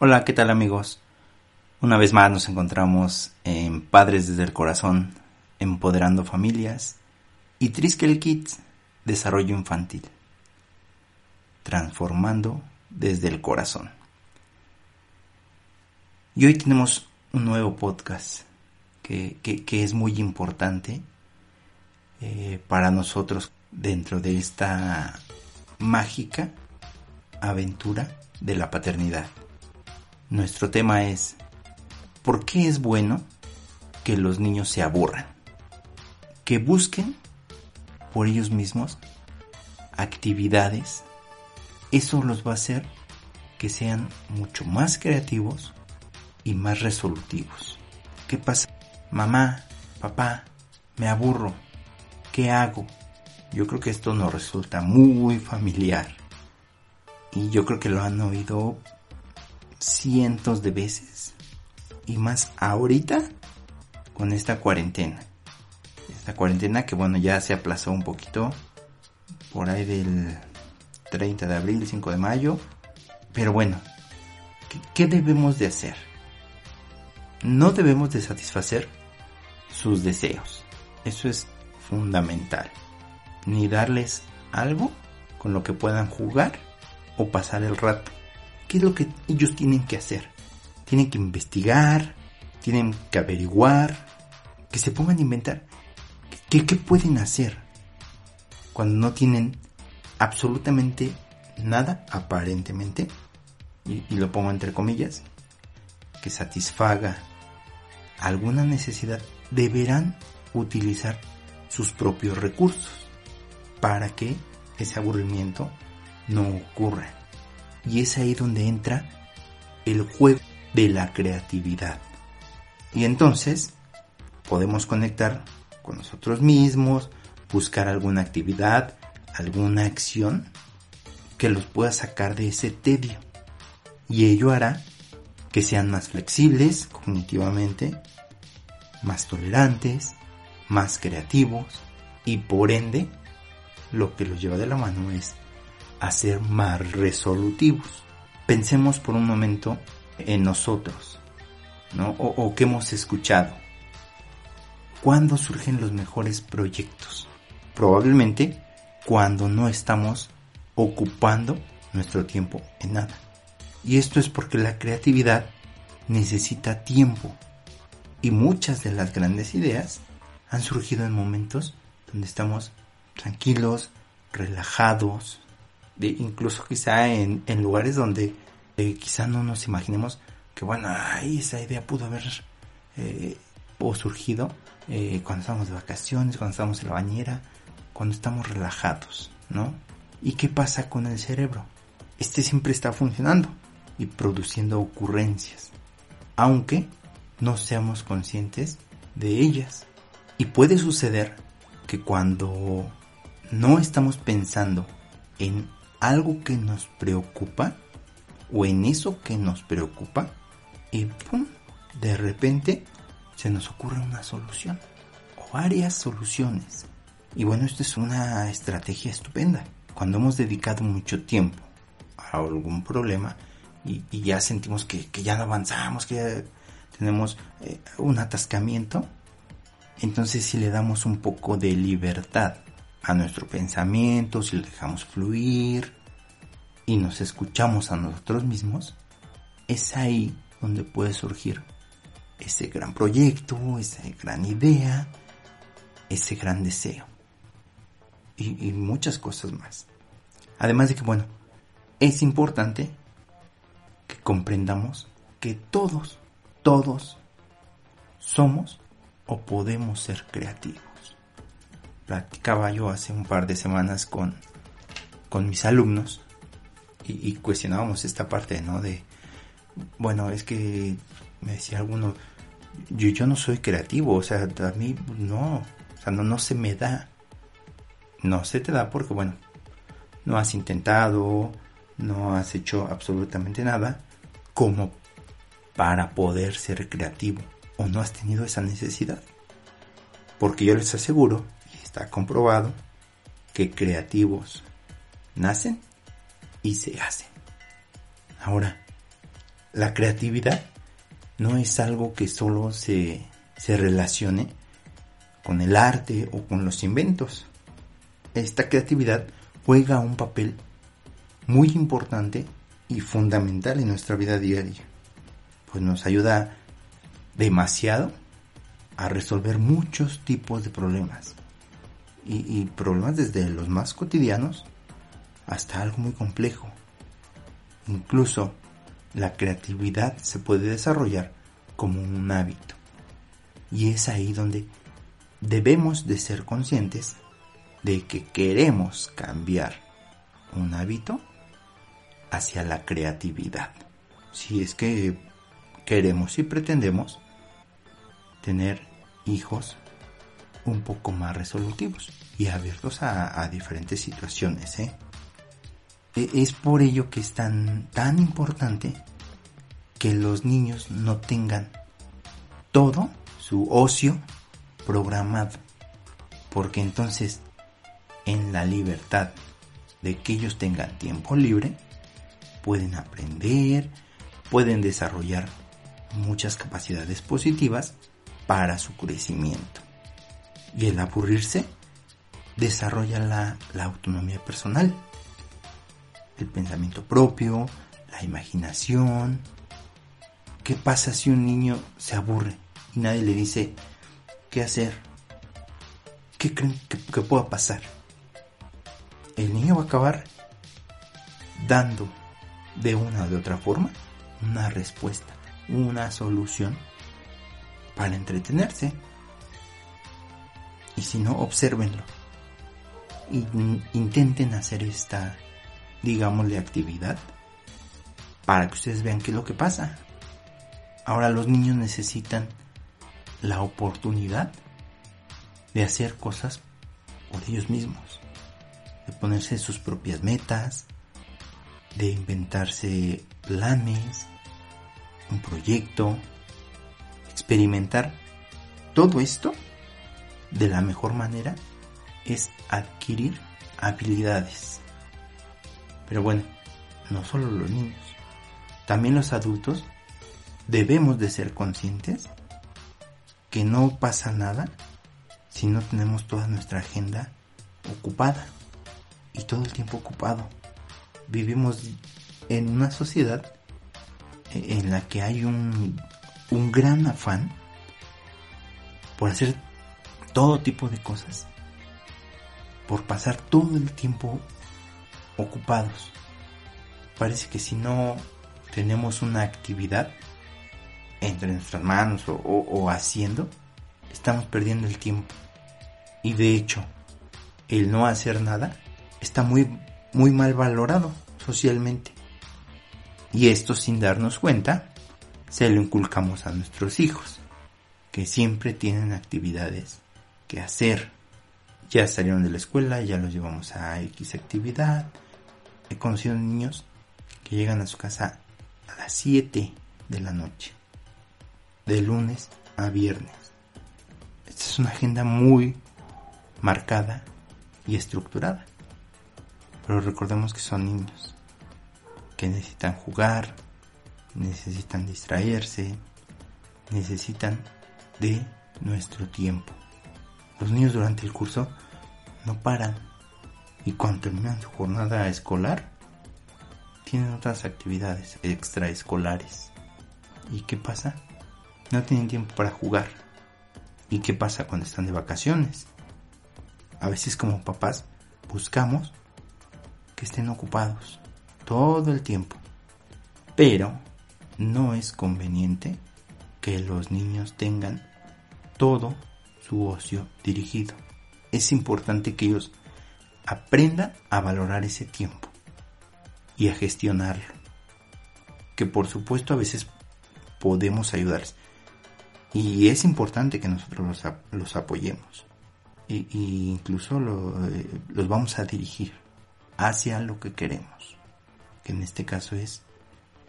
Hola, ¿qué tal amigos? Una vez más nos encontramos en Padres desde el Corazón, Empoderando Familias y Triskel Kids, Desarrollo Infantil, transformando desde el corazón. Y hoy tenemos un nuevo podcast que, es muy importante eh, para nosotros dentro de esta mágica aventura de la paternidad. Nuestro tema es, ¿por qué es bueno que los niños se aburran? Que busquen por ellos mismos actividades. Eso los va a hacer que sean mucho más creativos y más resolutivos. ¿Qué pasa? Mamá, papá, me aburro. ¿Qué hago? Yo creo que esto nos resulta muy familiar. Y yo creo que lo han oído cientos de veces. Y más ahorita con esta cuarentena. Esta cuarentena que bueno ya se aplazó un poquito. Por ahí del 30 de abril, 5 de mayo. Pero bueno, ¿qué, debemos de hacer? No debemos de satisfacer sus deseos. Eso es fundamental. Ni darles algo con lo que puedan jugar o pasar el rato. ¿Qué es lo que ellos tienen que hacer? Tienen que investigar, tienen que averiguar, que se pongan a inventar. ¿Qué, pueden hacer cuando no tienen absolutamente nada, aparentemente, y, y lo pongo entre comillas, que satisfaga alguna necesidad, deberán utilizar sus propios recursos para que ese aburrimiento no ocurra. Y es ahí donde entra el juego de la creatividad. Y entonces podemos conectar con nosotros mismos, buscar alguna actividad, alguna acción que los pueda sacar de ese tedio. Y ello hará que sean más flexibles cognitivamente, más tolerantes, más creativos y por ende lo que los lleva de la mano es a ser más resolutivos. Pensemos por un momento en nosotros, ¿no? O, o que hemos escuchado. ¿Cuándo surgen los mejores proyectos? Probablemente cuando no estamos ocupando nuestro tiempo en nada. Y esto es porque la creatividad necesita tiempo. Y muchas de las grandes ideas han surgido en momentos donde estamos tranquilos, relajados, incluso quizá en, lugares donde eh, quizá no nos imaginemos que bueno, ahí esa idea pudo haber eh, o surgido eh, cuando estamos de vacaciones, cuando estamos en la bañera, cuando estamos relajados, ¿no? ¿Y qué pasa con el cerebro? Este siempre está funcionando y produciendo ocurrencias, aunque no seamos conscientes de ellas. Y puede suceder que cuando no estamos pensando en algo que nos preocupa o en eso que nos preocupa y ¡pum! de repente se nos ocurre una solución o varias soluciones. Y bueno, esto es una estrategia estupenda. Cuando hemos dedicado mucho tiempo a algún problema y, ya sentimos que, ya no avanzamos, que ya tenemos eh, un atascamiento, entonces si le damos un poco de libertad a nuestro pensamiento, si lo dejamos fluir y nos escuchamos a nosotros mismos, es ahí donde puede surgir ese gran proyecto, esa gran idea, ese gran deseo y, y muchas cosas más. Además de que, bueno, es importante que comprendamos que todos, todos somos o podemos ser creativos platicaba yo hace un par de semanas con, con mis alumnos y, cuestionábamos esta parte, ¿no? De, bueno, es que me decía alguno, yo, yo no soy creativo, o sea, a mí no, o sea, no, no se me da. No se te da porque, bueno, no has intentado, no has hecho absolutamente nada como para poder ser creativo o no has tenido esa necesidad. Porque yo les aseguro está comprobado que creativos nacen y se hacen. Ahora, la creatividad no es algo que solo se, se relacione con el arte o con los inventos. Esta creatividad juega un papel muy importante y fundamental en nuestra vida diaria, pues nos ayuda demasiado a resolver muchos tipos de problemas. Y, problemas desde los más cotidianos hasta algo muy complejo. Incluso la creatividad se puede desarrollar como un hábito. Y es ahí donde debemos de ser conscientes de que queremos cambiar un hábito hacia la creatividad. Si es que queremos y pretendemos tener hijos un poco más resolutivos y abiertos a, diferentes situaciones. ¿eh? E, es por ello que es tan, tan importante que los niños no tengan todo su ocio programado. Porque entonces en la libertad de que ellos tengan tiempo libre, pueden aprender, pueden desarrollar muchas capacidades positivas para su crecimiento. Y el aburrirse desarrolla la, autonomía personal, el pensamiento propio, la imaginación. ¿Qué pasa si un niño se aburre y nadie le dice qué hacer? ¿Qué creen que, que pueda pasar? El niño va a acabar dando de una o de otra forma una respuesta, una solución para entretenerse. Y si no, observenlo. Intenten hacer esta, digámosle, actividad para que ustedes vean qué es lo que pasa. Ahora los niños necesitan la oportunidad de hacer cosas por ellos mismos, de ponerse sus propias metas, de inventarse planes, un proyecto, experimentar todo esto de la mejor manera es adquirir habilidades. Pero bueno, no solo los niños, también los adultos debemos de ser conscientes que no pasa nada si no tenemos toda nuestra agenda ocupada y todo el tiempo ocupado vivimos en una sociedad en la que hay un, un gran afán por hacer todo tipo de cosas, por pasar todo el tiempo ocupados. Parece que si no tenemos una actividad entre nuestras manos o, haciendo, estamos perdiendo el tiempo. Y de hecho, el no hacer nada está muy muy mal valorado socialmente. Y esto sin darnos cuenta, se lo inculcamos a nuestros hijos, que siempre tienen actividades que hacer. Ya salieron de la escuela, ya los llevamos a X actividad. He conocido niños que llegan a su casa a las 7 de la noche, de lunes a viernes. Esta es una agenda muy marcada y estructurada. Pero recordemos que son niños, que necesitan jugar, necesitan distraerse, necesitan de nuestro tiempo. Los niños durante el curso no paran y cuando terminan su jornada escolar tienen otras actividades extraescolares. ¿Y qué pasa? No tienen tiempo para jugar. ¿Y qué pasa cuando están de vacaciones? A veces como papás buscamos que estén ocupados todo el tiempo. Pero no es conveniente que los niños tengan todo su ocio dirigido. Es importante que ellos aprendan a valorar ese tiempo y a gestionarlo. Que por supuesto a veces podemos ayudarles. Y es importante que nosotros los, apoyemos. E, incluso eh, los vamos a dirigir hacia lo que queremos. Que en este caso es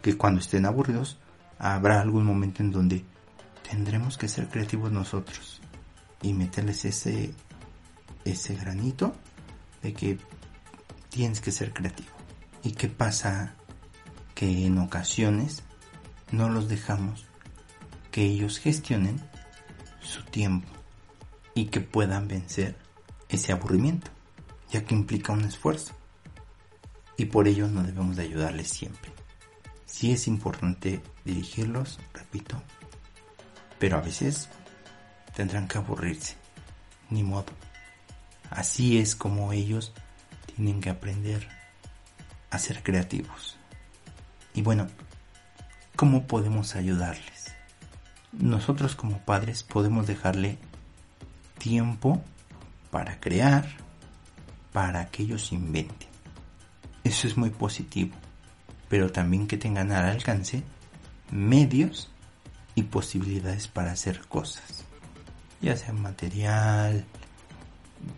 que cuando estén aburridos habrá algún momento en donde tendremos que ser creativos nosotros y meterles ese ese granito de que tienes que ser creativo. ¿Y qué pasa? Que en ocasiones no los dejamos que ellos gestionen su tiempo y que puedan vencer ese aburrimiento, ya que implica un esfuerzo. Y por ello no debemos de ayudarles siempre. Sí es importante dirigirlos, repito, pero a veces tendrán que aburrirse, ni modo. Así es como ellos tienen que aprender a ser creativos. Y bueno, ¿cómo podemos ayudarles? Nosotros como padres podemos dejarle tiempo para crear, para que ellos inventen. Eso es muy positivo, pero también que tengan al alcance medios y posibilidades para hacer cosas, ya sea material,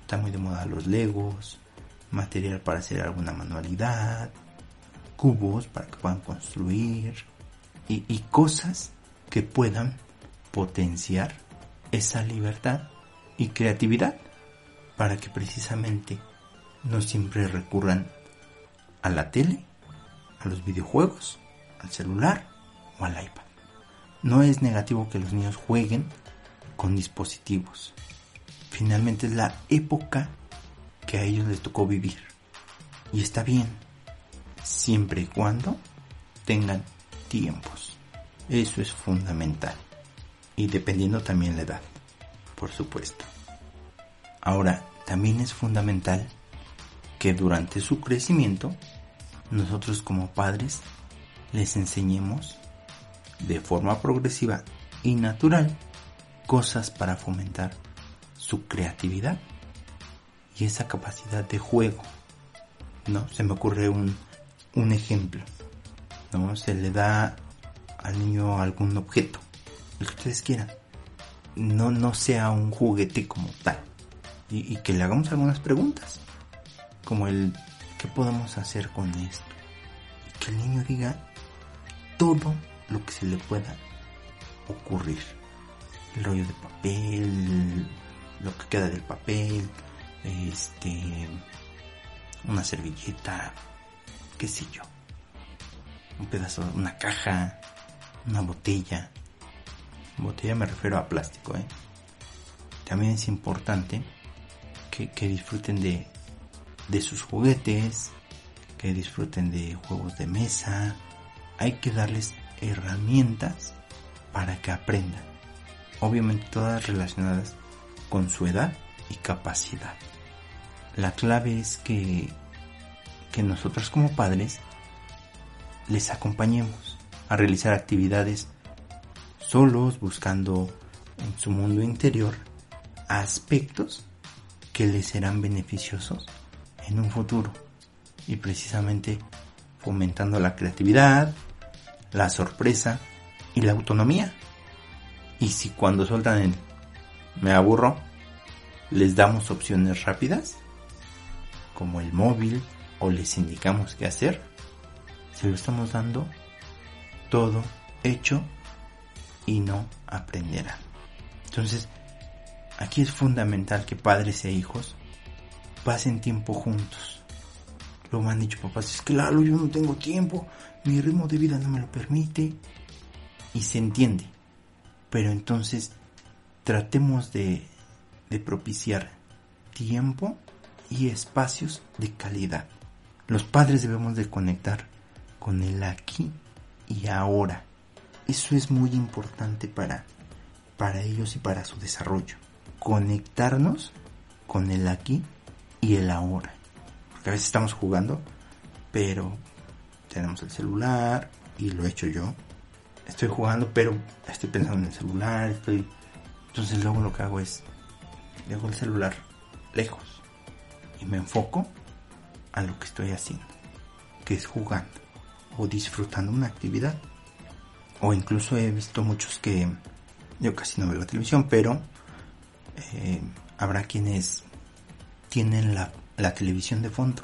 está muy de moda los legos, material para hacer alguna manualidad, cubos para que puedan construir y, cosas que puedan potenciar esa libertad y creatividad para que precisamente no siempre recurran a la tele, a los videojuegos, al celular o al iPad. No es negativo que los niños jueguen con dispositivos. Finalmente es la época que a ellos les tocó vivir. Y está bien, siempre y cuando tengan tiempos. Eso es fundamental. Y dependiendo también la edad, por supuesto. Ahora, también es fundamental que durante su crecimiento nosotros como padres les enseñemos de forma progresiva y natural cosas para fomentar su creatividad y esa capacidad de juego. ¿No? Se me ocurre un, un ejemplo. ¿No? Se le da al niño algún objeto, el que ustedes quieran. No, no sea un juguete como tal. Y, y que le hagamos algunas preguntas. Como el, ¿qué podemos hacer con esto? Y que el niño diga todo lo que se le pueda ocurrir. El rollo de papel, lo que queda del papel, este, una servilleta, qué sé yo, un pedazo, una caja, una botella. Botella me refiero a plástico, ¿eh? También es importante que, que disfruten de, de sus juguetes, que disfruten de juegos de mesa. Hay que darles herramientas para que aprendan. Obviamente todas relacionadas con su edad y capacidad. La clave es que, que nosotros como padres les acompañemos a realizar actividades solos, buscando en su mundo interior aspectos que les serán beneficiosos en un futuro y precisamente fomentando la creatividad, la sorpresa y la autonomía. Y si cuando sueltan el me aburro, les damos opciones rápidas, como el móvil, o les indicamos qué hacer, se lo estamos dando todo hecho y no aprenderán. Entonces, aquí es fundamental que padres e hijos pasen tiempo juntos. Lo han dicho papás, es claro, yo no tengo tiempo, mi ritmo de vida no me lo permite. Y se entiende. Pero entonces tratemos de, propiciar tiempo y espacios de calidad. Los padres debemos de conectar con el aquí y ahora. Eso es muy importante para, para ellos y para su desarrollo. Conectarnos con el aquí y el ahora. Porque a veces estamos jugando, pero tenemos el celular y lo he hecho yo. Estoy jugando, pero estoy pensando en el celular, estoy... Entonces luego lo que hago es, dejo el celular lejos y me enfoco a lo que estoy haciendo, que es jugando o disfrutando una actividad. O incluso he visto muchos que yo casi no veo la televisión, pero eh, habrá quienes tienen la, la televisión de fondo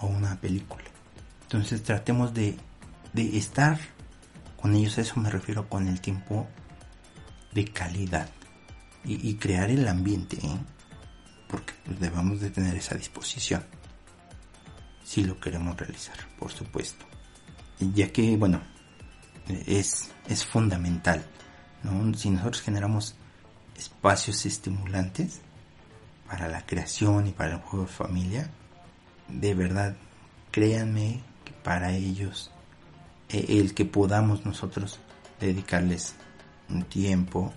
o una película. Entonces tratemos de, de estar con ellos, a eso me refiero con el tiempo de calidad y, crear el ambiente, ¿eh? porque pues, debemos de tener esa disposición si lo queremos realizar, por supuesto. Ya que, bueno, es, es fundamental. ¿no? Si nosotros generamos espacios estimulantes para la creación y para el juego de familia, de verdad, créanme que para ellos, el que podamos nosotros dedicarles un tiempo,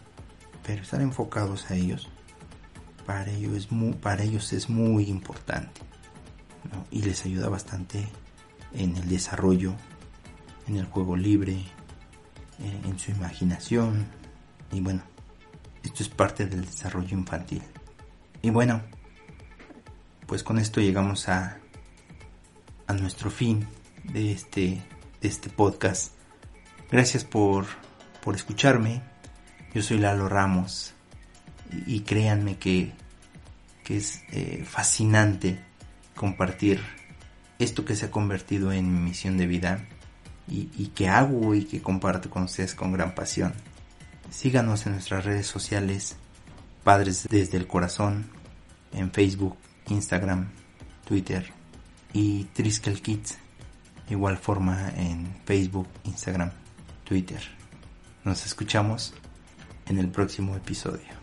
pero estar enfocados a ellos, para ellos es muy, para ellos es muy importante. Y les ayuda bastante en el desarrollo, en el juego libre, eh, en su imaginación. Y bueno, esto es parte del desarrollo infantil. Y bueno, pues con esto llegamos a, a nuestro fin de este, de este podcast. Gracias por, por escucharme. Yo soy Lalo Ramos y, créanme que, que es eh, fascinante compartir esto que se ha convertido en mi misión de vida y, y, que hago y que comparto con ustedes con gran pasión. Síganos en nuestras redes sociales, Padres desde el Corazón, en Facebook, Instagram, Twitter y Triskel Kids, igual forma en Facebook, Instagram, Twitter. Nos escuchamos en el próximo episodio.